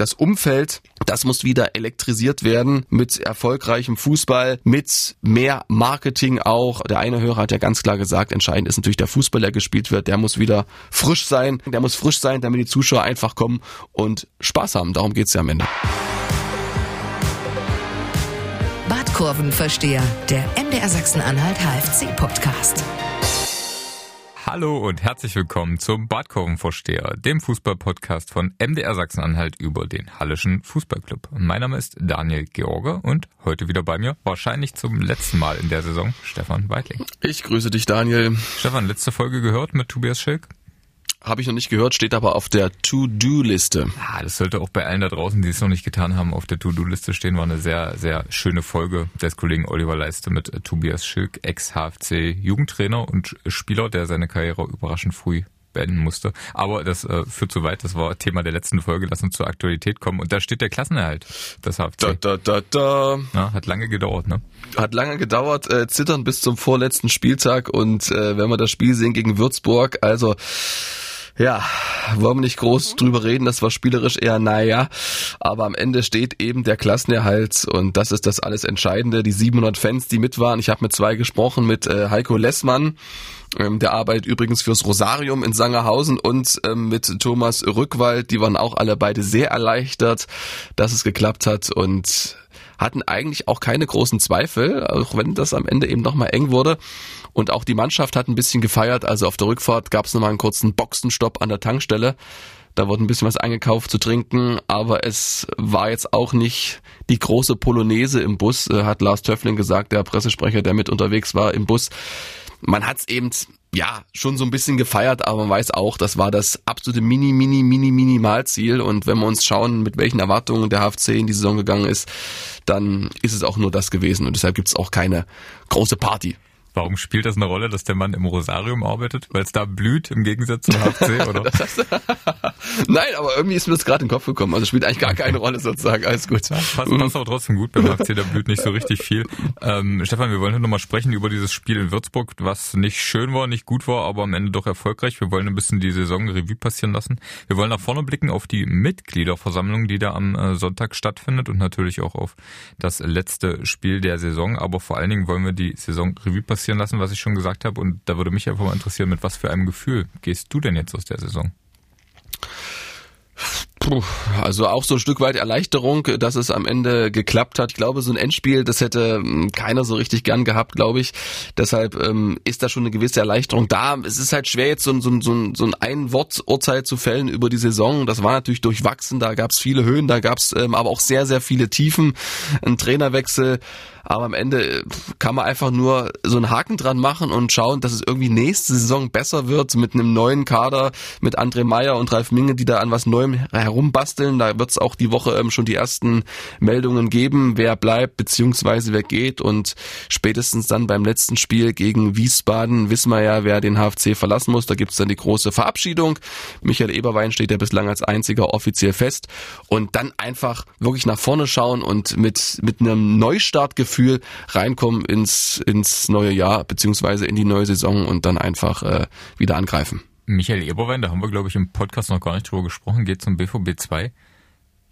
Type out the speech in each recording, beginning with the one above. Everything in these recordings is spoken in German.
das Umfeld, das muss wieder elektrisiert werden mit erfolgreichem Fußball, mit mehr Marketing auch. Der eine Hörer hat ja ganz klar gesagt, entscheidend ist natürlich der Fußball, der gespielt wird. Der muss wieder frisch sein. Der muss frisch sein, damit die Zuschauer einfach kommen und Spaß haben. Darum geht's ja am Ende. Badkurvenversteher, der MDR Sachsen-Anhalt HFC-Podcast. Hallo und herzlich willkommen zum Badkurvenvorsteher, dem Fußballpodcast von MDR Sachsen-Anhalt über den Hallischen Fußballclub. Mein Name ist Daniel George und heute wieder bei mir, wahrscheinlich zum letzten Mal in der Saison, Stefan Weidling. Ich grüße dich, Daniel. Stefan, letzte Folge gehört mit Tobias Schilk? Habe ich noch nicht gehört, steht aber auf der To-Do-Liste. Ja, das sollte auch bei allen da draußen, die es noch nicht getan haben, auf der To-Do-Liste stehen. War eine sehr, sehr schöne Folge des Kollegen Oliver Leiste mit Tobias Schilk, Ex-HFC-Jugendtrainer und Spieler, der seine Karriere überraschend früh beenden musste. Aber das äh, führt zu weit. Das war Thema der letzten Folge. Lass uns zur Aktualität kommen. Und da steht der Klassenerhalt Das HFC. Da, da, da, da. Na, hat lange gedauert, ne? Hat lange gedauert. Äh, zittern bis zum vorletzten Spieltag. Und äh, wenn wir das Spiel sehen gegen Würzburg, also ja, wollen wir nicht groß drüber reden, das war spielerisch eher naja, aber am Ende steht eben der Klassenerhalt und das ist das alles Entscheidende. Die 700 Fans, die mit waren, ich habe mit zwei gesprochen, mit äh, Heiko Lessmann, ähm, der arbeitet übrigens fürs Rosarium in Sangerhausen und ähm, mit Thomas Rückwald, die waren auch alle beide sehr erleichtert, dass es geklappt hat und hatten eigentlich auch keine großen Zweifel, auch wenn das am Ende eben nochmal eng wurde. Und auch die Mannschaft hat ein bisschen gefeiert. Also auf der Rückfahrt gab es nochmal einen kurzen Boxenstopp an der Tankstelle. Da wurde ein bisschen was eingekauft zu trinken, aber es war jetzt auch nicht die große Polonaise im Bus, äh, hat Lars Töffling gesagt, der Pressesprecher, der mit unterwegs war im Bus. Man hat es eben ja, schon so ein bisschen gefeiert, aber man weiß auch, das war das absolute Mini, Mini, Mini, Minimalziel. Und wenn wir uns schauen, mit welchen Erwartungen der HFC in die Saison gegangen ist, dann ist es auch nur das gewesen. Und deshalb gibt es auch keine große Party. Warum spielt das eine Rolle, dass der Mann im Rosarium arbeitet? Weil es da blüht im Gegensatz zum HFC, oder? Nein, aber irgendwie ist mir das gerade in den Kopf gekommen. Also spielt eigentlich gar keine Rolle sozusagen. Alles gut. Ja, passt, passt aber trotzdem gut beim HFC, da blüht nicht so richtig viel. Ähm, Stefan, wir wollen heute nochmal sprechen über dieses Spiel in Würzburg, was nicht schön war, nicht gut war, aber am Ende doch erfolgreich. Wir wollen ein bisschen die Saison Revue passieren lassen. Wir wollen nach vorne blicken auf die Mitgliederversammlung, die da am äh, Sonntag stattfindet und natürlich auch auf das letzte Spiel der Saison. Aber vor allen Dingen wollen wir die Saison Revue passieren passieren lassen, was ich schon gesagt habe. Und da würde mich einfach mal interessieren, mit was für einem Gefühl gehst du denn jetzt aus der Saison? Puh, also auch so ein Stück weit Erleichterung, dass es am Ende geklappt hat. Ich glaube, so ein Endspiel, das hätte hm, keiner so richtig gern gehabt, glaube ich. Deshalb ähm, ist da schon eine gewisse Erleichterung da. Es ist halt schwer, jetzt so, ein so, ein so ein Ein-Wort-Urteil zu fällen über die Saison. Das war natürlich durchwachsen, da gab es viele Höhen, da gab es ähm, aber auch sehr, sehr viele Tiefen. Ein Trainerwechsel aber am Ende kann man einfach nur so einen Haken dran machen und schauen, dass es irgendwie nächste Saison besser wird mit einem neuen Kader, mit André Meyer und Ralf Minge, die da an was Neuem herumbasteln. Da wird es auch die Woche ähm, schon die ersten Meldungen geben, wer bleibt beziehungsweise wer geht. Und spätestens dann beim letzten Spiel gegen Wiesbaden wissen wir ja, wer den HFC verlassen muss. Da gibt es dann die große Verabschiedung. Michael Eberwein steht ja bislang als einziger offiziell fest. Und dann einfach wirklich nach vorne schauen und mit, mit einem Neustartgefühl Gefühl reinkommen ins, ins neue Jahr beziehungsweise in die neue Saison und dann einfach äh, wieder angreifen. Michael Eberwein, da haben wir, glaube ich, im Podcast noch gar nicht drüber gesprochen, geht zum BVB 2.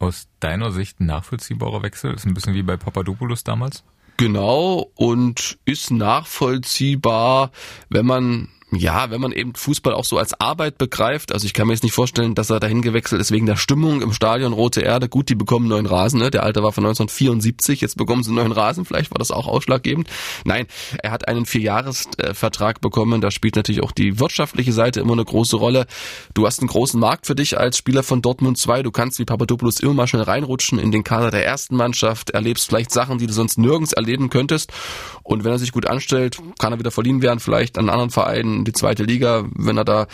Aus deiner Sicht ein nachvollziehbarer Wechsel? Ist ein bisschen wie bei Papadopoulos damals? Genau, und ist nachvollziehbar, wenn man ja, wenn man eben Fußball auch so als Arbeit begreift, also ich kann mir jetzt nicht vorstellen, dass er dahin gewechselt ist wegen der Stimmung im Stadion Rote Erde. Gut, die bekommen neuen Rasen, ne? der alte war von 1974, jetzt bekommen sie neuen Rasen, vielleicht war das auch ausschlaggebend. Nein, er hat einen Vierjahresvertrag bekommen, da spielt natürlich auch die wirtschaftliche Seite immer eine große Rolle. Du hast einen großen Markt für dich als Spieler von Dortmund 2, du kannst wie Papadopoulos immer mal schnell reinrutschen in den Kader der ersten Mannschaft, erlebst vielleicht Sachen, die du sonst nirgends erleben könntest und wenn er sich gut anstellt, kann er wieder verliehen werden, vielleicht an anderen Vereinen die zweite Liga, wenn er da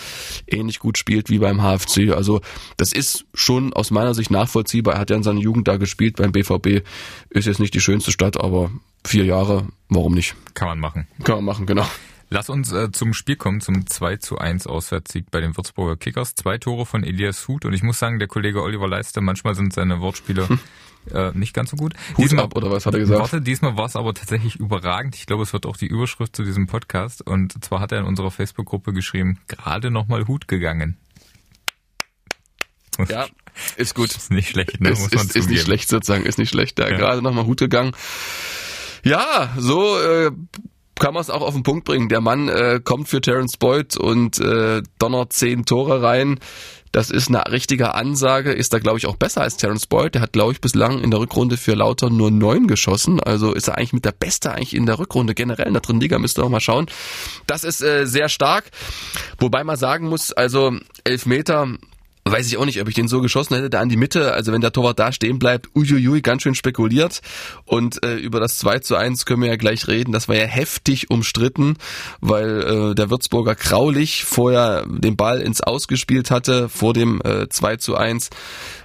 ähnlich gut spielt wie beim HFC. Also das ist schon aus meiner Sicht nachvollziehbar. Er hat ja in seiner Jugend da gespielt beim BVB. Ist jetzt nicht die schönste Stadt, aber vier Jahre, warum nicht? Kann man machen. Kann man machen, genau. Lass uns äh, zum Spiel kommen, zum 2 zu 1 Auswärtssieg bei den Würzburger Kickers. Zwei Tore von Elias Huth und ich muss sagen, der Kollege Oliver Leister, manchmal sind seine Wortspiele hm. Äh, nicht ganz so gut. Hut diesmal, ab, oder was hat er gesagt? Warte, diesmal war es aber tatsächlich überragend. Ich glaube, es wird auch die Überschrift zu diesem Podcast und zwar hat er in unserer Facebook-Gruppe geschrieben, gerade nochmal Hut gegangen. Ja, ist gut. Ist nicht schlecht, ne? Ist, Muss man ist, ist nicht schlecht sozusagen, ist nicht schlecht. Da Ja. gerade nochmal Hut gegangen. Ja, so äh, kann man es auch auf den Punkt bringen. Der Mann äh, kommt für Terence Boyd und äh, donnert zehn Tore rein. Das ist eine richtige Ansage. Ist da, glaube ich, auch besser als Terence Boyd. Der hat, glaube ich, bislang in der Rückrunde für Lauter nur neun geschossen. Also ist er eigentlich mit der Beste eigentlich in der Rückrunde. Generell in der dritten Liga müsst ihr auch mal schauen. Das ist äh, sehr stark. Wobei man sagen muss, also Elfmeter Weiß ich auch nicht, ob ich den so geschossen hätte, da an die Mitte. Also wenn der Torwart da stehen bleibt, uiuiui, ganz schön spekuliert. Und äh, über das 2 zu 1 können wir ja gleich reden. Das war ja heftig umstritten, weil äh, der Würzburger Graulich vorher den Ball ins Ausgespielt hatte, vor dem äh, 2 zu 1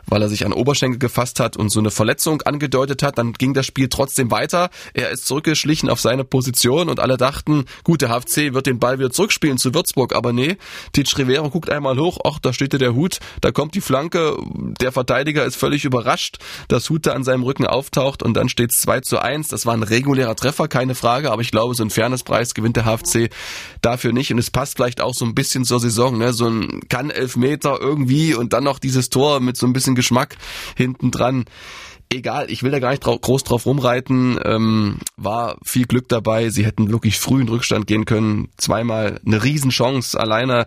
weil er sich an Oberschenkel gefasst hat und so eine Verletzung angedeutet hat. Dann ging das Spiel trotzdem weiter. Er ist zurückgeschlichen auf seine Position und alle dachten, gut, der HFC wird den Ball wieder zurückspielen zu Würzburg. Aber nee, Titsch Rivero guckt einmal hoch, ach, da steht ja der Hut, da kommt die Flanke. Der Verteidiger ist völlig überrascht, dass Hut da an seinem Rücken auftaucht und dann steht es 2 zu 1. Das war ein regulärer Treffer, keine Frage, aber ich glaube, so ein Fairnesspreis gewinnt der HFC dafür nicht. Und es passt vielleicht auch so ein bisschen zur Saison, ne? So ein kann Elfmeter irgendwie und dann noch dieses Tor mit so ein bisschen Geschmack hinten dran. Egal, ich will da gar nicht drau groß drauf rumreiten. Ähm, war viel Glück dabei. Sie hätten wirklich früh in Rückstand gehen können. Zweimal eine Riesenchance. Alleine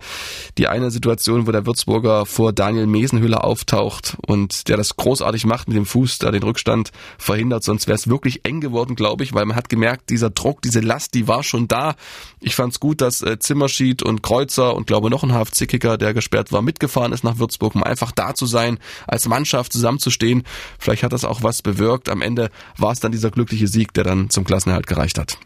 die eine Situation, wo der Würzburger vor Daniel Mesenhüller auftaucht und der das großartig macht mit dem Fuß, da den Rückstand verhindert. Sonst wäre es wirklich eng geworden, glaube ich, weil man hat gemerkt, dieser Druck, diese Last, die war schon da. Ich fand es gut, dass äh, Zimmerschied und Kreuzer und glaube noch ein HFC-Kicker, der gesperrt war, mitgefahren ist nach Würzburg, um einfach da zu sein, als Mannschaft zusammenzustehen. Vielleicht hat das auch was bewirkt. Am Ende war es dann dieser glückliche Sieg, der dann zum Klassenerhalt gereicht hat.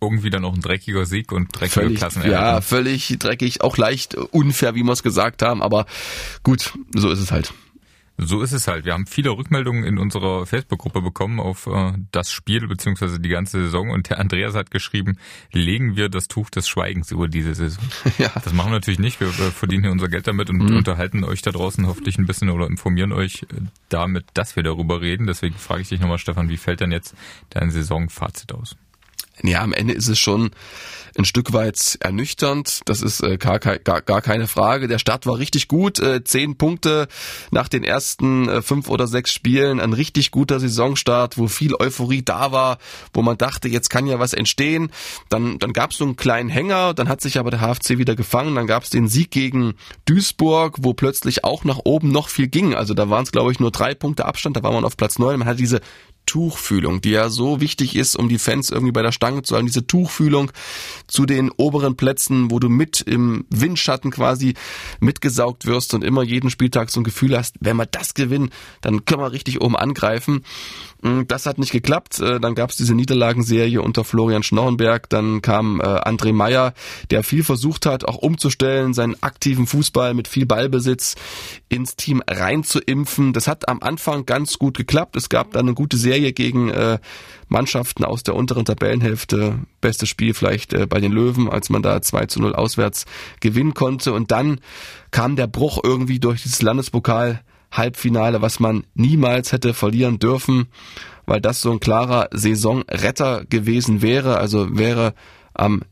Irgendwie dann auch ein dreckiger Sieg und dreckige Völlig, Klassenerhalt. ja, völlig dreckig, auch leicht unfair, wie wir es gesagt haben, aber gut, so ist es halt. So ist es halt. Wir haben viele Rückmeldungen in unserer Facebook-Gruppe bekommen auf äh, das Spiel beziehungsweise die ganze Saison und der Andreas hat geschrieben, legen wir das Tuch des Schweigens über diese Saison. Ja. Das machen wir natürlich nicht. Wir verdienen hier unser Geld damit und Mhm. unterhalten euch da draußen hoffentlich ein bisschen oder informieren euch äh, damit, dass wir darüber reden. Deswegen frage ich dich nochmal, Stefan, wie fällt denn jetzt dein Saisonfazit aus? Ja, am Ende ist es schon ein Stück weit ernüchternd. Das ist äh, gar, gar, gar keine Frage. Der Start war richtig gut. Äh, zehn Punkte nach den ersten äh, fünf oder sechs Spielen. Ein richtig guter Saisonstart, wo viel Euphorie da war, wo man dachte, jetzt kann ja was entstehen. Dann, dann gab es so einen kleinen Hänger, dann hat sich aber der HFC wieder gefangen. Dann gab es den Sieg gegen Duisburg, wo plötzlich auch nach oben noch viel ging. Also da waren es, glaube ich, nur drei Punkte Abstand. Da war man auf Platz neun. Man hat diese Tuchfühlung, die ja so wichtig ist, um die Fans irgendwie bei der Stange zu halten. Diese Tuchfühlung zu den oberen Plätzen, wo du mit im Windschatten quasi mitgesaugt wirst und immer jeden Spieltag so ein Gefühl hast, wenn wir das gewinnen, dann können wir richtig oben angreifen. Mm, Das hat nicht geklappt. Äh, Dann gab es diese Niederlagenserie unter Florian Schnorrenberg. Dann kam äh, André Meyer, der viel versucht hat, auch umzustellen, seinen aktiven Fußball mit viel Ballbesitz ins Team reinzuimpfen. Das hat am Anfang ganz gut geklappt. Es gab dann eine gute Serie gegen äh, Mannschaften aus der unteren Tabellenhälfte. Bestes Spiel vielleicht äh, bei den Löwen, als man da 2 zu 0 auswärts gewinnen konnte. Und dann kam der Bruch irgendwie durch dieses Landespokal. Halbfinale, was man niemals hätte verlieren dürfen, weil das so ein klarer Saisonretter gewesen wäre. Also wäre am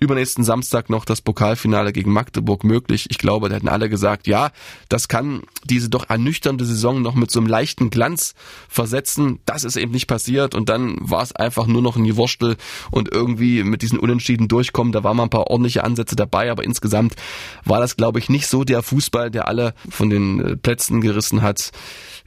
übernächsten Samstag noch das Pokalfinale gegen Magdeburg möglich. Ich glaube, da hätten alle gesagt, ja, das kann diese doch ernüchternde Saison noch mit so einem leichten Glanz versetzen. Das ist eben nicht passiert und dann war es einfach nur noch ein Gewurstel und irgendwie mit diesen Unentschieden durchkommen. Da waren mal ein paar ordentliche Ansätze dabei, aber insgesamt war das, glaube ich, nicht so der Fußball, der alle von den äh, Plätzen gerissen hat.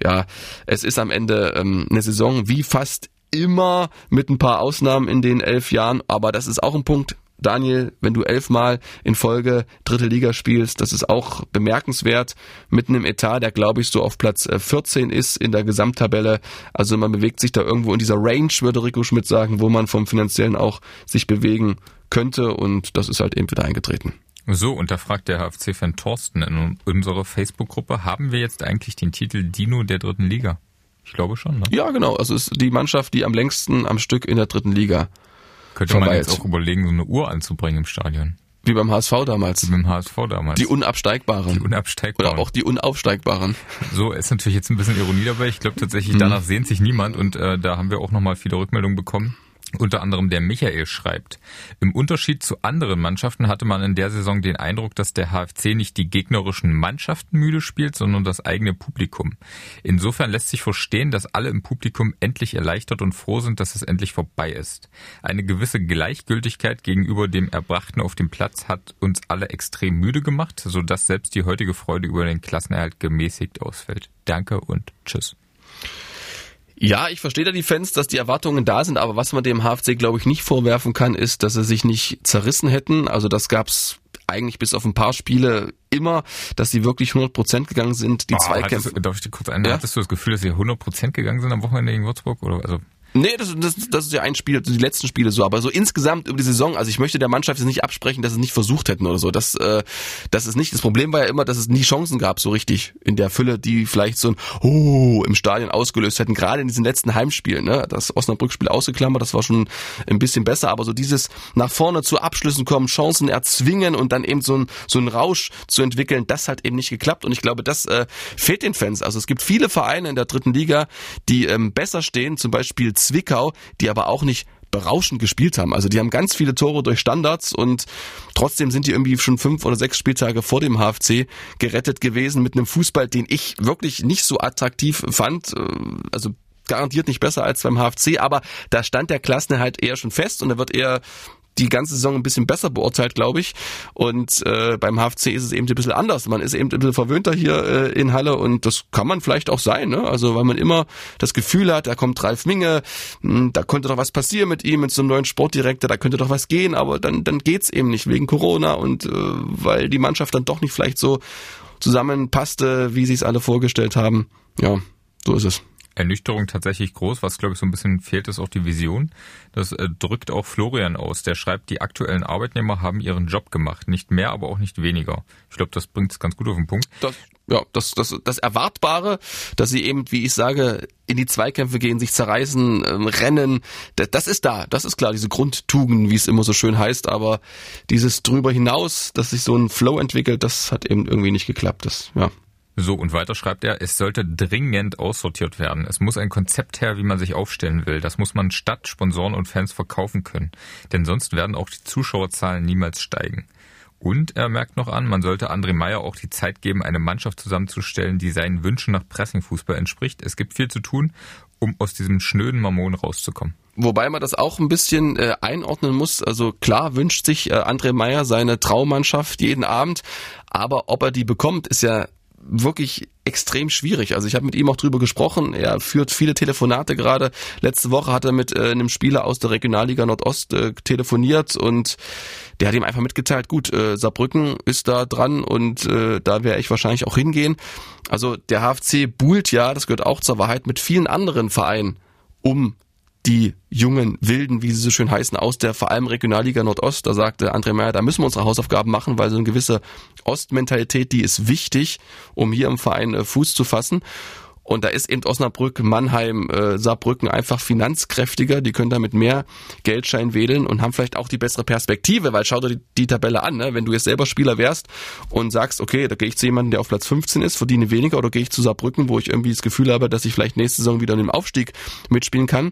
Ja, es ist am Ende ähm, eine Saison wie fast immer mit ein paar Ausnahmen in den elf Jahren, aber das ist auch ein Punkt, Daniel, wenn du elfmal in Folge dritte Liga spielst, das ist auch bemerkenswert. Mitten im Etat, der glaube ich so auf Platz äh, 14 ist in der Gesamttabelle. Also man bewegt sich da irgendwo in dieser Range, würde Rico Schmidt sagen, wo man vom Finanziellen auch sich bewegen könnte und das ist halt eben wieder eingetreten. So, und da fragt der HFC-Fan Thorsten in unserer Facebook-Gruppe, haben wir jetzt eigentlich den Titel Dino der dritten Liga? Ich glaube schon, ne? Ja, genau. Also es ist die Mannschaft, die am längsten am Stück in der dritten Liga, Könnte man jetzt auch überlegen, so eine Uhr anzubringen im Stadion. wie beim HSV damals. Mit dem HSV damals. Die Unabsteigbaren. Die Unabsteigbaren. Oder auch die Unaufsteigbaren. So, ist natürlich jetzt ein bisschen Ironie dabei. Ich glaube tatsächlich, Mhm. danach sehnt sich niemand und äh, da haben wir auch nochmal viele Rückmeldungen bekommen. Unter anderem der Michael schreibt, im Unterschied zu anderen Mannschaften hatte man in der Saison den Eindruck, dass der HFC nicht die gegnerischen Mannschaften müde spielt, sondern das eigene Publikum. Insofern lässt sich verstehen, dass alle im Publikum endlich erleichtert und froh sind, dass es endlich vorbei ist. Eine gewisse Gleichgültigkeit gegenüber dem Erbrachten auf dem Platz hat uns alle extrem müde gemacht, sodass selbst die heutige Freude über den Klassenerhalt gemäßigt ausfällt. Danke und tschüss. Ja, ich verstehe da die Fans, dass die Erwartungen da sind, aber was man dem HFC, glaube ich, nicht vorwerfen kann, ist, dass sie sich nicht zerrissen hätten. Also das gab's eigentlich bis auf ein paar Spiele immer, dass sie wirklich 100 Prozent gegangen sind. Die oh, Zweikämpfe. Hattest, darf ich dir kurz ein, ja? Hattest du das Gefühl, dass sie 100 Prozent gegangen sind am Wochenende gegen Würzburg? Oder also Nee, das, das, das ist ja ein Spiel, die letzten Spiele so, aber so insgesamt über die Saison, also ich möchte der Mannschaft jetzt nicht absprechen, dass sie es nicht versucht hätten oder so. Das, äh, das ist nicht. Das Problem war ja immer, dass es nie Chancen gab, so richtig in der Fülle, die vielleicht so ein Oh im Stadion ausgelöst hätten, gerade in diesen letzten Heimspielen. Ne? Das Osnabrück-Spiel ausgeklammert, das war schon ein bisschen besser, aber so dieses nach vorne zu Abschlüssen kommen, Chancen erzwingen und dann eben so ein, so ein Rausch zu entwickeln, das hat eben nicht geklappt und ich glaube, das äh, fehlt den Fans. Also es gibt viele Vereine in der dritten Liga, die ähm, besser stehen, zum Beispiel Zwickau, die aber auch nicht berauschend gespielt haben. Also die haben ganz viele Tore durch Standards und trotzdem sind die irgendwie schon fünf oder sechs Spieltage vor dem HFC gerettet gewesen mit einem Fußball, den ich wirklich nicht so attraktiv fand. Äh, also garantiert nicht besser als beim HFC, aber da stand der Klassenerhalt eher schon fest und er wird eher die ganze Saison ein bisschen besser beurteilt, glaube ich. Und äh, beim HFC ist es eben ein bisschen anders. Man ist eben ein bisschen verwöhnter hier äh, in Halle und das kann man vielleicht auch sein. Ne? Also weil man immer das Gefühl hat, da kommt Ralf Minge, mh, hm, da könnte doch was passieren mit ihm, mit so einem neuen Sportdirektor, da könnte doch was gehen, aber dann, dann geht's eben nicht wegen Corona und äh, weil die Mannschaft dann doch nicht vielleicht so zusammenpasste, wie sie es alle vorgestellt haben. Ja, so ist es. Ernüchterung tatsächlich groß. Was, glaube ich, so ein bisschen fehlt, ist auch die Vision. Das äh, drückt auch Florian aus. Der schreibt, die aktuellen Arbeitnehmer haben ihren Job gemacht. Nicht mehr, aber auch nicht weniger. Ich glaube, das bringt es ganz gut auf den Punkt. Das, ja, das, das, das Erwartbare, dass sie eben, wie ich sage, in die Zweikämpfe gehen, sich zerreißen, ähm, rennen, das, das ist da. Das ist klar, diese Grundtugend, wie es immer so schön heißt. Aber dieses drüber hinaus, dass sich so ein Flow entwickelt, das hat eben irgendwie nicht geklappt. Das, ja. So, und weiter schreibt er, es sollte dringend aussortiert werden. Es muss ein Konzept her, wie man sich aufstellen will. Das muss man Stadt, Sponsoren und Fans verkaufen können. Denn sonst werden auch die Zuschauerzahlen niemals steigen. Und er merkt noch an, man sollte André Meyer auch die Zeit geben, eine Mannschaft zusammenzustellen, die seinen Wünschen nach Pressingfußball entspricht. Es gibt viel zu tun, um aus diesem schnöden Mammon rauszukommen. Wobei man das auch ein bisschen äh, einordnen muss. Also klar wünscht sich äh, André Meyer seine Traummannschaft jeden Abend, aber ob er die bekommt, ist ja wirklich extrem schwierig. Also ich habe mit ihm auch drüber gesprochen. Er führt viele Telefonate gerade. Letzte Woche hat er mit äh, einem Spieler aus der Regionalliga Nordost äh, telefoniert und der hat ihm einfach mitgeteilt, gut, äh, Saarbrücken ist da dran und äh, da werde ich wahrscheinlich auch hingehen. Also der HFC buhlt ja, das gehört auch zur Wahrheit, mit vielen anderen Vereinen um die jungen Wilden, wie sie so schön heißen, aus der vor allem Regionalliga Nordost. Da sagte André Meyer, da müssen wir unsere Hausaufgaben machen, weil so eine gewisse Ostmentalität, die ist wichtig, um hier im Verein äh, Fuß zu fassen. Und da ist eben Osnabrück, Mannheim, äh, Saarbrücken einfach finanzkräftiger. Die können damit mehr Geldschein wählen und haben vielleicht auch die bessere Perspektive, weil schau dir die, die Tabelle an. Ne? Wenn du jetzt selber Spieler wärst und sagst, okay, da gehe ich zu jemandem, der auf Platz 15 ist, verdiene weniger oder gehe ich zu Saarbrücken, wo ich irgendwie das Gefühl habe, dass ich vielleicht nächste Saison wieder in dem Aufstieg mitspielen kann.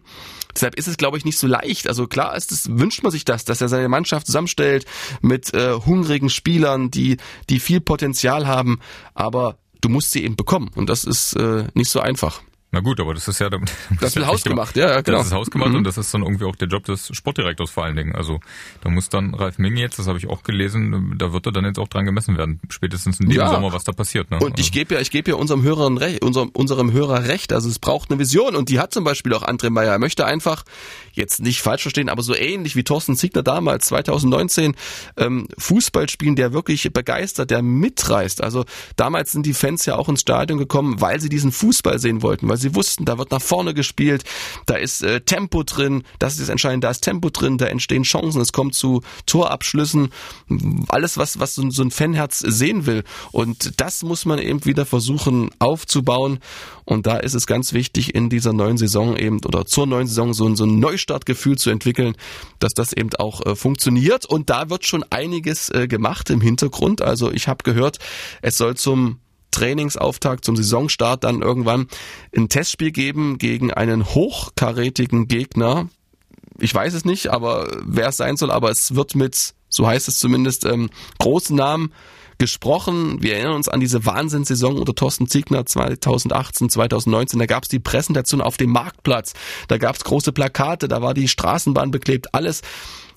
Deshalb ist es, glaube ich, nicht so leicht. Also klar ist es, wünscht man sich das, dass er seine Mannschaft zusammenstellt mit äh, hungrigen Spielern, die, die viel Potenzial haben, aber du musst sie eben bekommen und das ist äh, nicht so einfach. Na gut, aber das ist ja... Das, das wird hausgemacht, ja, ja, genau. Das ist hausgemacht mhm. und das ist dann irgendwie auch der Job des Sportdirektors vor allen Dingen. Also da muss dann Ralf Ming jetzt, das habe ich auch gelesen, da wird er dann jetzt auch dran gemessen werden, spätestens in diesem ja. Sommer, was da passiert. Ne? Und ich gebe ja, ich gebe ja unserem Hörer recht, unserem, unserem Hörer recht, also es braucht eine Vision und die hat zum Beispiel auch André Meyer. Er möchte einfach, jetzt nicht falsch verstehen, aber so ähnlich wie Thorsten Ziegler damals 2019 ähm, Fußball spielen, der wirklich begeistert, der mitreißt. Also damals sind die Fans ja auch ins Stadion gekommen, weil sie diesen Fußball sehen wollten, weil sie wussten, da wird nach vorne gespielt, da ist äh, Tempo drin, das ist das Entscheidende, da ist Tempo drin, da entstehen Chancen, es kommt zu Torabschlüssen, alles was, was so, so ein Fanherz sehen will. Und das muss man eben wieder versuchen aufzubauen. Und da ist es ganz wichtig, in dieser neuen Saison eben oder zur neuen Saison so, so ein Neustartgefühl zu entwickeln, dass das eben auch äh, funktioniert. Und da wird schon einiges äh, gemacht im Hintergrund. Also ich habe gehört, es soll zum Trainingsauftakt zum Saisonstart dann irgendwann ein Testspiel geben gegen einen hochkarätigen Gegner. ich weiß es nicht, aber wer es sein soll, aber es wird mit, so heißt es zumindest, ähm, großen Namen gesprochen. Wir erinnern uns an diese Wahnsinnssaison unter Thorsten Ziegner 2018, 2019. Da gab es die Präsentation auf dem Marktplatz. Da gab es große Plakate, da war die Straßenbahn beklebt, alles.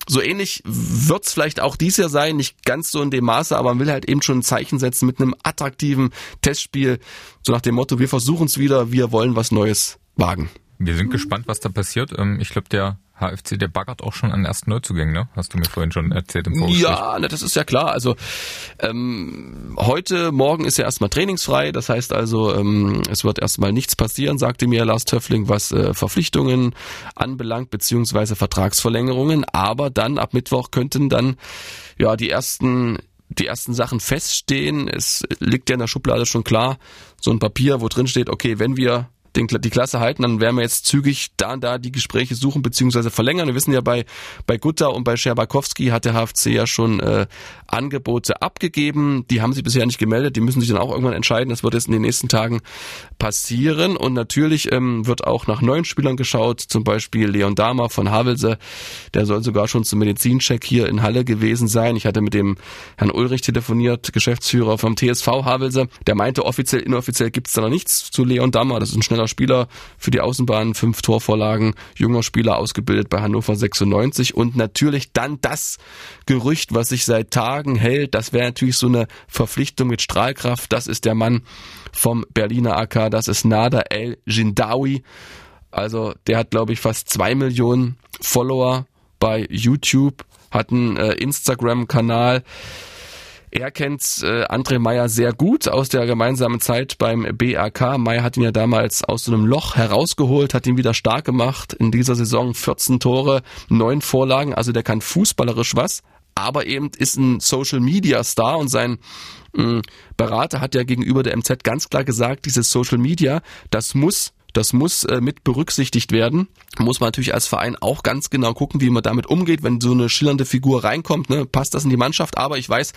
So ähnlich wird's vielleicht auch dies Jahr sein, nicht ganz so in dem Maße, aber man will halt eben schon ein Zeichen setzen mit einem attraktiven Testspiel, so nach dem Motto, wir versuchen's wieder, wir wollen was Neues wagen. Wir sind gespannt, was da passiert. Ähm, ich glaube, der HFC, der baggert auch schon an ersten Neuzugängen, ne? Hast du mir vorhin schon erzählt im Vorgespräch. Ja, ne, das ist ja klar. Also ähm, heute, morgen ist ja erstmal trainingsfrei. Das heißt also, ähm, es wird erstmal nichts passieren, sagte mir Lars Töffling, was äh, Verpflichtungen anbelangt, beziehungsweise Vertragsverlängerungen. Aber dann ab Mittwoch könnten dann ja die ersten die ersten Sachen feststehen. Es liegt ja in der Schublade schon klar, so ein Papier, wo drin steht, okay, wenn wir den, die Klasse halten, dann werden wir jetzt zügig da und da die Gespräche suchen bzw. verlängern. Wir wissen ja, bei, bei Gutta und bei Scherbakowski hat der HFC ja schon äh, Angebote abgegeben. Die haben sie bisher nicht gemeldet. Die müssen sich dann auch irgendwann entscheiden. Das wird jetzt in den nächsten Tagen passieren. Und natürlich ähm, wird auch nach neuen Spielern geschaut. Zum Beispiel Leon Dahmer von Havelse. Der soll sogar schon zum Medizincheck hier in Halle gewesen sein. Ich hatte mit dem Herrn Ulrich telefoniert, Geschäftsführer vom TSV Havelse. Der meinte, offiziell, inoffiziell gibt es da noch nichts zu Leon Dahmer. Das ist ein schneller professioneller Spieler für die Außenbahn, fünf Torvorlagen, junger Spieler ausgebildet bei Hannover 96 und natürlich dann das Gerücht, was sich seit Tagen hält, das wäre natürlich so eine Verpflichtung mit Strahlkraft, das ist der Mann vom Berliner AK, das ist Nader El Jindawi, also der hat glaube ich fast zwei Millionen Follower bei YouTube, hat einen äh, Instagram-Kanal, er kennt äh, André Meyer sehr gut aus der gemeinsamen Zeit beim BAK. Meyer hat ihn ja damals aus so einem Loch herausgeholt, hat ihn wieder stark gemacht. In dieser Saison 14 Tore, 9 Vorlagen. Also der kann fußballerisch was, aber eben ist ein Social Media Star und sein mh, mm, Berater hat ja gegenüber der MZ ganz klar gesagt, dieses Social Media, das muss das muss äh, mit berücksichtigt werden. Muss man natürlich als Verein auch ganz genau gucken, wie man damit umgeht, wenn so eine schillernde Figur reinkommt. Ne? Passt das in die Mannschaft? Aber ich weiß,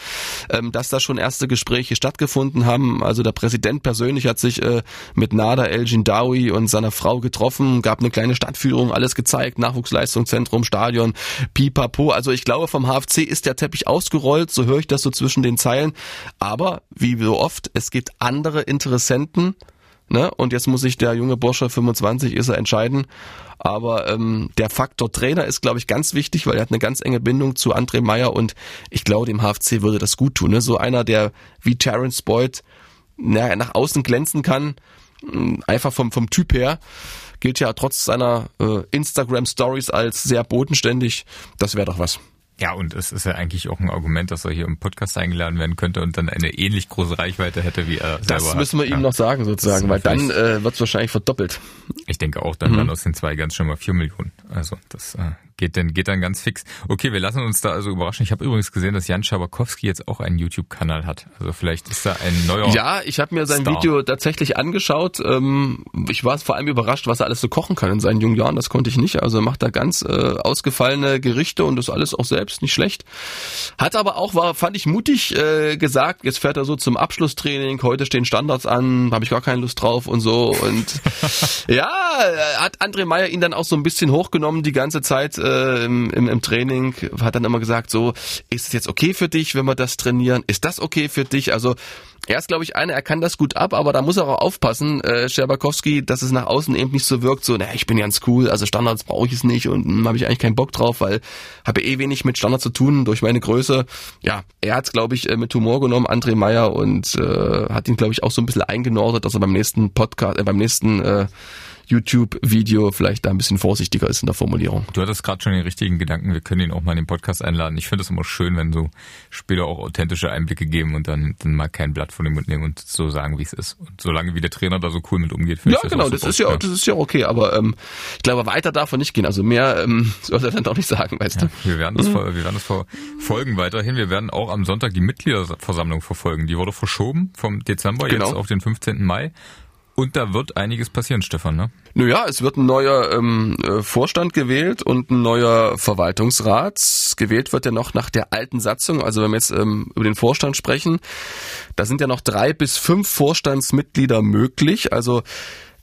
ähm, dass da schon erste Gespräche stattgefunden haben. Also der Präsident persönlich hat sich äh, mit Nada El Jindawi und seiner Frau getroffen, gab eine kleine Stadtführung, alles gezeigt, Nachwuchsleistungszentrum, Stadion, Pipapo. Also ich glaube, vom HFC ist der Teppich ausgerollt, so höre ich das so zwischen den Zeilen. Aber wie so oft, es gibt andere Interessenten, Ne? Und jetzt muss sich der junge Bursche, 25 ist er, entscheiden. Aber ähm, der Faktor Trainer ist, glaube ich, ganz wichtig, weil er hat eine ganz enge Bindung zu André Meyer und ich glaube, dem HFC würde das gut tun. Ne? So einer, der wie Terence Boyd na, nach außen glänzen kann, hm, einfach vom, vom Typ her, gilt ja trotz seiner äh, Instagram-Stories als sehr bodenständig. Das wäre doch was. Ja, und es ist ja eigentlich auch ein Argument, dass er hier im Podcast eingeladen werden könnte und dann eine ähnlich große Reichweite hätte, wie er selber Das müssen wir hat. ihm ja. noch sagen sozusagen, weil dann äh, wird es wahrscheinlich verdoppelt. Ich denke auch, dann mhm. werden aus den zwei ganz schon mal vier Millionen. Also das äh, geht dann geht dann ganz fix. Okay, wir lassen uns da also überraschen. Ich habe übrigens gesehen, dass Jan Schabakowski jetzt auch einen YouTube-Kanal hat. Also vielleicht ist da ein neuer. Ja, ich habe mir sein Star. Video tatsächlich angeschaut. Ähm, ich war vor allem überrascht, was er alles so kochen kann in seinen jungen Jahren. Das konnte ich nicht. Also er macht da ganz äh, ausgefallene Gerichte und das alles auch selbst nicht schlecht. Hat aber auch war fand ich mutig äh, gesagt. Jetzt fährt er so zum Abschlusstraining. Heute stehen Standards an. Habe ich gar keine Lust drauf und so und ja, hat André Meyer ihn dann auch so ein bisschen hochgenommen die ganze Zeit äh, im, im, im Training, hat dann immer gesagt, so, ist es jetzt okay für dich, wenn wir das trainieren? Ist das okay für dich? Also er ist, glaube ich, einer, er kann das gut ab, aber da muss er auch aufpassen, äh, Scherbakowski, dass es nach außen eben nicht so wirkt, so, na, ich bin ganz cool, also Standards brauche ich es nicht und hm, habe ich eigentlich keinen Bock drauf, weil habe eh wenig mit Standards zu tun durch meine Größe. Ja, er hat es, glaube ich, äh, mit Humor genommen, André Meyer, und äh, hat ihn, glaube ich, auch so ein bisschen eingenordet, dass er beim nächsten Podcast, äh, beim nächsten äh, YouTube-Video vielleicht da ein bisschen vorsichtiger ist in der Formulierung. Du hattest gerade schon den richtigen Gedanken, wir können ihn auch mal in den Podcast einladen. Ich finde es immer schön, wenn so Spieler auch authentische Einblicke geben und dann, dann mal kein Blatt von dem Mund nehmen und so sagen, wie es ist. Und solange wie der Trainer da so cool mit umgeht, finde ja, ich das genau, das ist ja, das ist ja okay, aber ähm, ich glaube, weiter darf er nicht gehen. Also mehr ähm, soll er dann doch nicht sagen, weißt ja, du. Wir werden das, mhm. wir werden das verfolgen weiterhin. Wir werden auch am Sonntag die Mitgliederversammlung verfolgen. Die wurde verschoben vom Dezember genau. jetzt auf den 15. Mai. Und da wird einiges passieren, Stefan, ne? Naja, es wird ein neuer ähm, äh, Vorstand gewählt und ein neuer Verwaltungsrat. Gewählt wird ja noch nach der alten Satzung. Also wenn wir jetzt ähm, über den Vorstand sprechen, da sind ja noch drei bis fünf Vorstandsmitglieder möglich. Also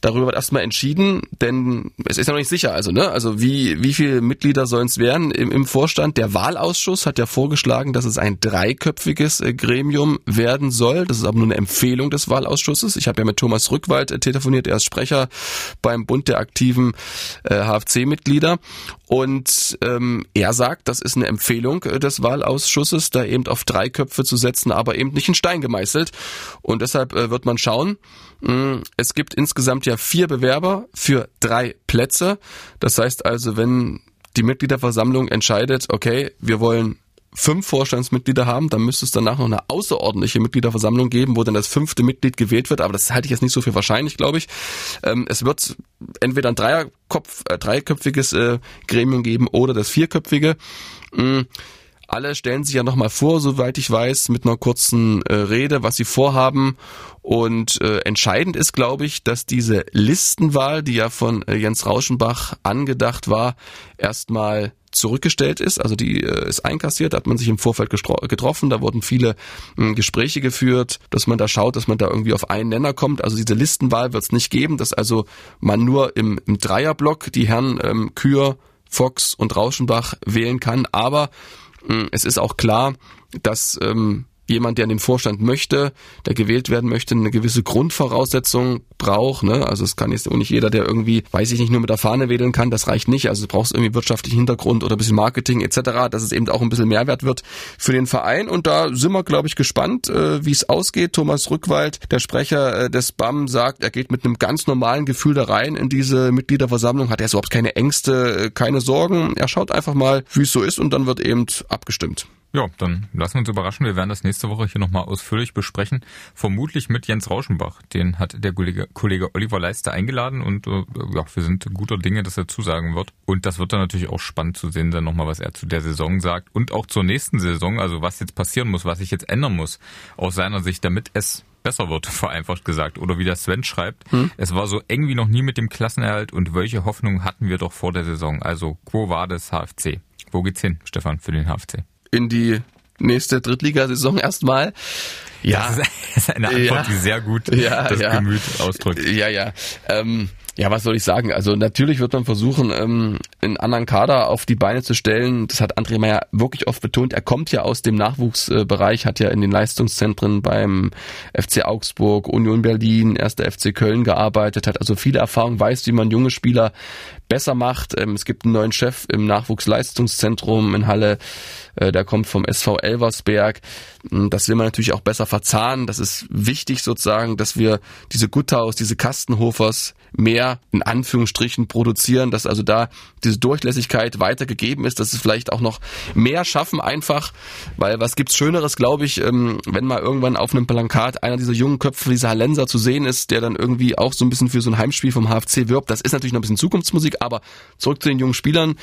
Darüber wird erstmal entschieden, denn es ist ja noch nicht sicher. Also, ne? Also wie, wie viele Mitglieder sollen es werden im, im Vorstand? Der Wahlausschuss hat ja vorgeschlagen, dass es ein dreiköpfiges äh, Gremium werden soll. Das ist aber nur eine Empfehlung des Wahlausschusses. Ich habe ja mit Thomas Rückwald äh, telefoniert, er ist Sprecher beim Bund der aktiven äh, HFC-Mitglieder. Und ähm, er sagt, das ist eine Empfehlung äh, des Wahlausschusses, da eben auf drei Köpfe zu setzen, aber eben nicht in Stein gemeißelt. Und deshalb äh, wird man schauen. Mh, hm, es gibt insgesamt ja vier Bewerber für drei Plätze. Das heißt also, wenn die Mitgliederversammlung entscheidet, okay, wir wollen fünf Vorstandsmitglieder haben, dann müsste es danach noch eine außerordentliche Mitgliederversammlung geben, wo dann das fünfte Mitglied gewählt wird, aber das halte ich jetzt nicht so für wahrscheinlich, glaube ich. Ähm, es wird entweder ein Dreierkopf, äh, dreiköpfiges äh, Gremium geben oder das vierköpfige. Alle stellen sich ja nochmal vor, soweit ich weiß, mit einer kurzen äh, Rede, was sie vorhaben. Und äh, entscheidend ist, glaube ich, dass diese Listenwahl, die ja von äh, Jens Rauschenbach angedacht war, erstmal zurückgestellt ist, also die äh, ist einkassiert, da hat man sich im Vorfeld getroffen, da wurden viele äh, Gespräche geführt, dass man da schaut, dass man da irgendwie auf einen Nenner kommt. Also diese Listenwahl wird es nicht geben, dass also man nur im, im Dreierblock die Herren ähm, Kür, Fox und Rauschenbach wählen kann, aber es ist auch klar, dass ähm, jemand, der in den Vorstand möchte, der gewählt werden möchte, eine gewisse Grundvoraussetzung braucht. Ne? Also es kann jetzt auch nicht jeder, der irgendwie, weiß ich nicht, nur mit der Fahne wählen kann, das reicht nicht. Also du brauchst irgendwie wirtschaftlichen Hintergrund oder ein bisschen Marketing etc., dass es eben auch ein bisschen Mehrwert wird für den Verein. Und da sind wir, glaube ich, gespannt, äh, wie es ausgeht. Thomas Rückwald, der Sprecher äh, des BAM, sagt, er geht mit einem ganz normalen Gefühl da rein in diese Mitgliederversammlung, hat er überhaupt keine Ängste, äh, keine Sorgen. Er schaut einfach mal, wie es so ist und dann wird eben abgestimmt. Ja, dann lassen wir uns überraschen. Wir werden das nächste Woche hier nochmal ausführlich besprechen. Vermutlich mit Jens Rauschenbach. Den hat der Kollege, Kollege Oliver Leister eingeladen und äh, ja, wir sind guter Dinge, dass er zusagen wird. Und das wird dann natürlich auch spannend zu sehen, dann nochmal, was er zu der Saison sagt und auch zur nächsten Saison, also was jetzt passieren muss, was sich jetzt ändern muss aus seiner Sicht, damit es besser wird, vereinfacht gesagt. Oder wie der Sven schreibt, hm? es war so eng wie noch nie mit dem Klassenerhalt und welche Hoffnung hatten wir doch vor der Saison? Also, quo war das HFC? Wo geht's hin, Stefan, für den HFC? In die nächste Drittligasaison erstmal. Ja, das ist eine Antwort, ja, die sehr gut ja, das ja. Gemüt ausdrückt. Ja, ja. Ähm, ja, was soll ich sagen? Also natürlich wird man versuchen, ähm, einen anderen Kader auf die Beine zu stellen. Das hat André Meyer wirklich oft betont. Er kommt ja aus dem Nachwuchsbereich, hat ja in den Leistungszentren beim FC Augsburg, Union Berlin, 1. FC Köln gearbeitet, hat also viele Erfahrungen, weiß, wie man junge Spieler besser macht. Ähm, es gibt einen neuen Chef im Nachwuchsleistungszentrum in Halle, äh, der kommt vom SV Elversberg. Hm, das will man natürlich auch besser verzahnen. Das ist wichtig sozusagen, dass wir diese Guttaus, diese Kastenhofers mehr in Anführungsstrichen produzieren, dass also da diese Durchlässigkeit weitergegeben ist, dass es vielleicht auch noch mehr schaffen einfach, weil was gibt's Schöneres, glaube ich, ähm, wenn mal irgendwann auf einem Plakat einer dieser jungen Köpfe, dieser Hallenser zu sehen ist, der dann irgendwie auch so ein bisschen für so ein Heimspiel vom HFC wirbt. Das ist natürlich noch ein bisschen Zukunftsmusik, aber zurück zu den jungen Spielern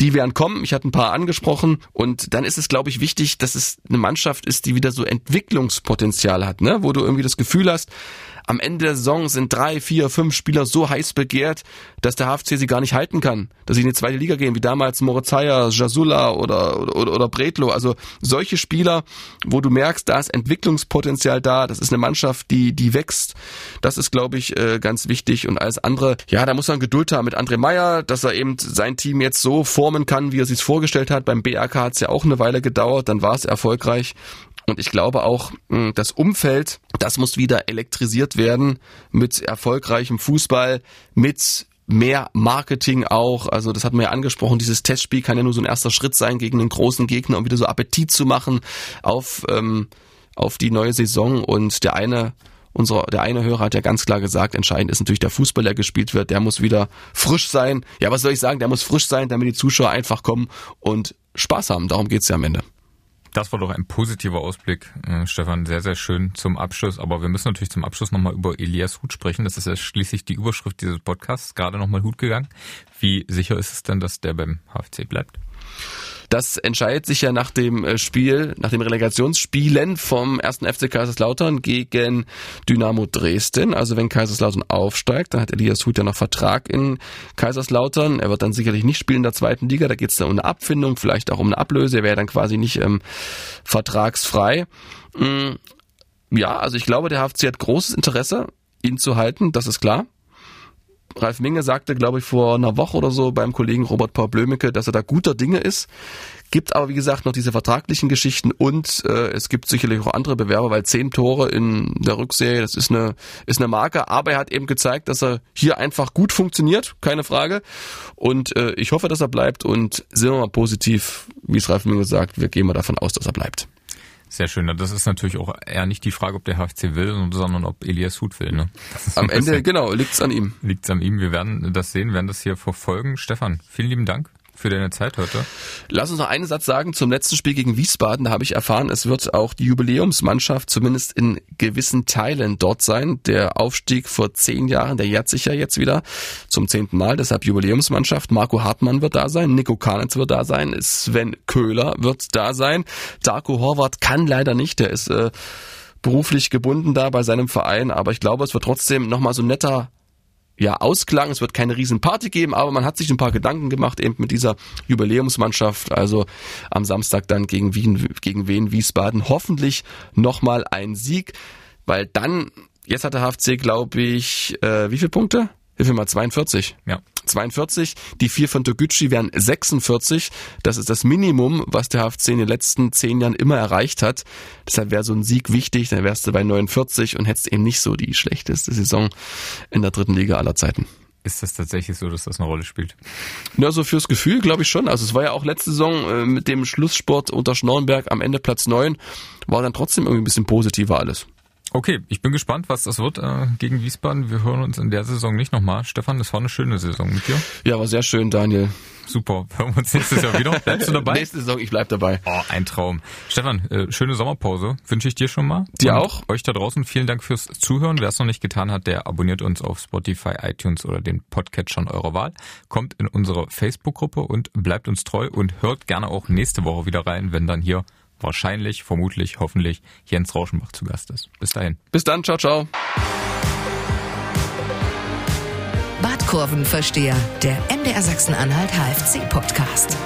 die werden kommen. Ich hatte ein paar angesprochen und dann ist es, glaube ich, wichtig, dass es eine Mannschaft ist, die wieder so Entwicklungspotenzial hat, ne? wo du irgendwie das Gefühl hast, am Ende der Saison sind drei, vier, fünf Spieler so heiß begehrt, dass der HFC sie gar nicht halten kann. Dass sie in die zweite Liga gehen, wie damals Morozaya, Jasula oder, oder, oder Bretlo. Also solche Spieler, wo du merkst, da ist Entwicklungspotenzial da, das ist eine Mannschaft, die, die wächst. Das ist, glaube ich, äh, ganz wichtig. Und alles andere, ja, da muss man Geduld haben mit André Meyer, dass er eben sein Team jetzt so formen kann, wie er sich vorgestellt hat. Beim BRK hat es ja auch eine Weile gedauert, dann war es erfolgreich. Und ich glaube auch, hm, das Umfeld, das muss wieder elektrisiert werden mit erfolgreichem Fußball, mit mehr Marketing auch. Also das hat man ja angesprochen, dieses Testspiel kann ja nur so ein erster Schritt sein gegen einen großen Gegner, um wieder so Appetit zu machen auf, ähm, auf die neue Saison. Und der eine unser, der eine Hörer hat ja ganz klar gesagt, entscheidend ist natürlich der Fußball, der gespielt wird. Der muss wieder frisch sein. Ja, was soll ich sagen? Der muss frisch sein, damit die Zuschauer einfach kommen und Spaß haben. Darum geht's ja am Ende. Das war doch ein positiver Ausblick, äh, Stefan. Sehr, sehr schön zum Abschluss. Aber wir müssen natürlich zum Abschluss nochmal über Elias Hut sprechen. Das ist ja schließlich die Überschrift dieses Podcasts. Gerade nochmal Hut gegangen. Wie sicher ist es denn, dass der beim HFC bleibt? Das entscheidet sich ja nach dem äh, Spiel, nach dem Relegationsspielen vom ersten FC Kaiserslautern gegen Dynamo Dresden. Also wenn Kaiserslautern aufsteigt, dann hat Elias Huth ja noch Vertrag in Kaiserslautern. Er wird dann sicherlich nicht spielen in der zweiten Liga. Da geht es dann um eine Abfindung, vielleicht auch um eine Ablöse. Er wäre dann quasi nicht ähm, vertragsfrei. Mm, ja, also ich glaube, der HFC hat großes Interesse, ihn zu halten. Das ist klar. Ralf Minge sagte, glaube ich, vor einer Woche oder so beim Kollegen Robert Paul Blömecke, dass er da guter Dinge ist. Gibt aber, wie gesagt, noch diese vertraglichen Geschichten und äh, es gibt sicherlich auch andere Bewerber, weil zehn Tore in der Rückserie, das ist eine, ist eine Marke. Aber er hat eben gezeigt, dass er hier einfach gut funktioniert, keine Frage. Und äh, ich hoffe, dass er bleibt und sind wir mal positiv, wie es Ralf Minge sagt, wir gehen mal davon aus, dass er bleibt. Sehr schön. Das ist natürlich auch eher nicht die Frage, ob der HFC will, sondern ob Elias Huth will. Ne? Am Ende, genau, liegt's an ihm. Liegt's an ihm. Wir werden das sehen, werden das hier verfolgen. Stefan, vielen lieben Dank für deine Zeit heute. Lass uns noch einen Satz sagen zum letzten Spiel gegen Wiesbaden. Da habe ich erfahren, es wird auch die Jubiläumsmannschaft zumindest in gewissen Teilen dort sein. Der Aufstieg vor zehn Jahren, der jährt sich ja jetzt wieder zum zehnten Mal. Deshalb Jubiläumsmannschaft. Marco Hartmann wird da sein, Nico Kanitz wird da sein, Sven Köhler wird da sein. Darko Horvath kann leider nicht, der ist äh, beruflich gebunden da bei seinem Verein. Aber ich glaube, es wird trotzdem nochmal so ein netter ja, Ausklang. Es wird keine Riesenparty geben, aber man hat sich ein paar Gedanken gemacht eben mit dieser Jubiläumsmannschaft. Also am Samstag dann gegen Wien, gegen Wien, Wiesbaden. Hoffentlich nochmal ein Sieg, weil dann, jetzt hat der HFC, glaube ich, äh, wie viele Punkte? Hilf mir mal, 42. Ja. 42. Die vier von Toguchi wären 46. Das ist das Minimum, was der HFC in den letzten zehn Jahren immer erreicht hat. Deshalb wäre so ein Sieg wichtig. Dann wärst du bei 49 und hättest eben nicht so die schlechteste Saison in der dritten Liga aller Zeiten. Ist das tatsächlich so, dass das eine Rolle spielt? Ja, so fürs Gefühl glaube ich schon. Also es war ja auch letzte Saison äh, mit dem Schlusssport unter Schnorrenberg am Ende Platz 9, war dann trotzdem irgendwie ein bisschen positiver alles. Okay, ich bin gespannt, was das wird äh, gegen Wiesbaden. Wir hören uns in der Saison nicht nochmal. Stefan, das war eine schöne Saison mit dir. Ja, war sehr schön, Daniel. Super. Hören wir uns nächstes Jahr wieder. Bleibst du dabei? Nächste Saison, ich bleib dabei. Oh, ein Traum. Stefan, äh, schöne Sommerpause wünsche ich dir schon mal. Dir Und auch. Euch da draußen vielen Dank fürs Zuhören. Wer es noch nicht getan hat, der abonniert uns auf Spotify, iTunes oder den Podcatchern eurer Wahl. Kommt in unsere Facebook-Gruppe und bleibt uns treu und hört gerne auch nächste Woche wieder rein, wenn dann hier wahrscheinlich, vermutlich, hoffentlich Jens Rauschenbach zu Gast ist. Bis dahin. Bis dann, ciao, ciao. Badkurvenversteher, der MDR Sachsen-Anhalt HFC-Podcast.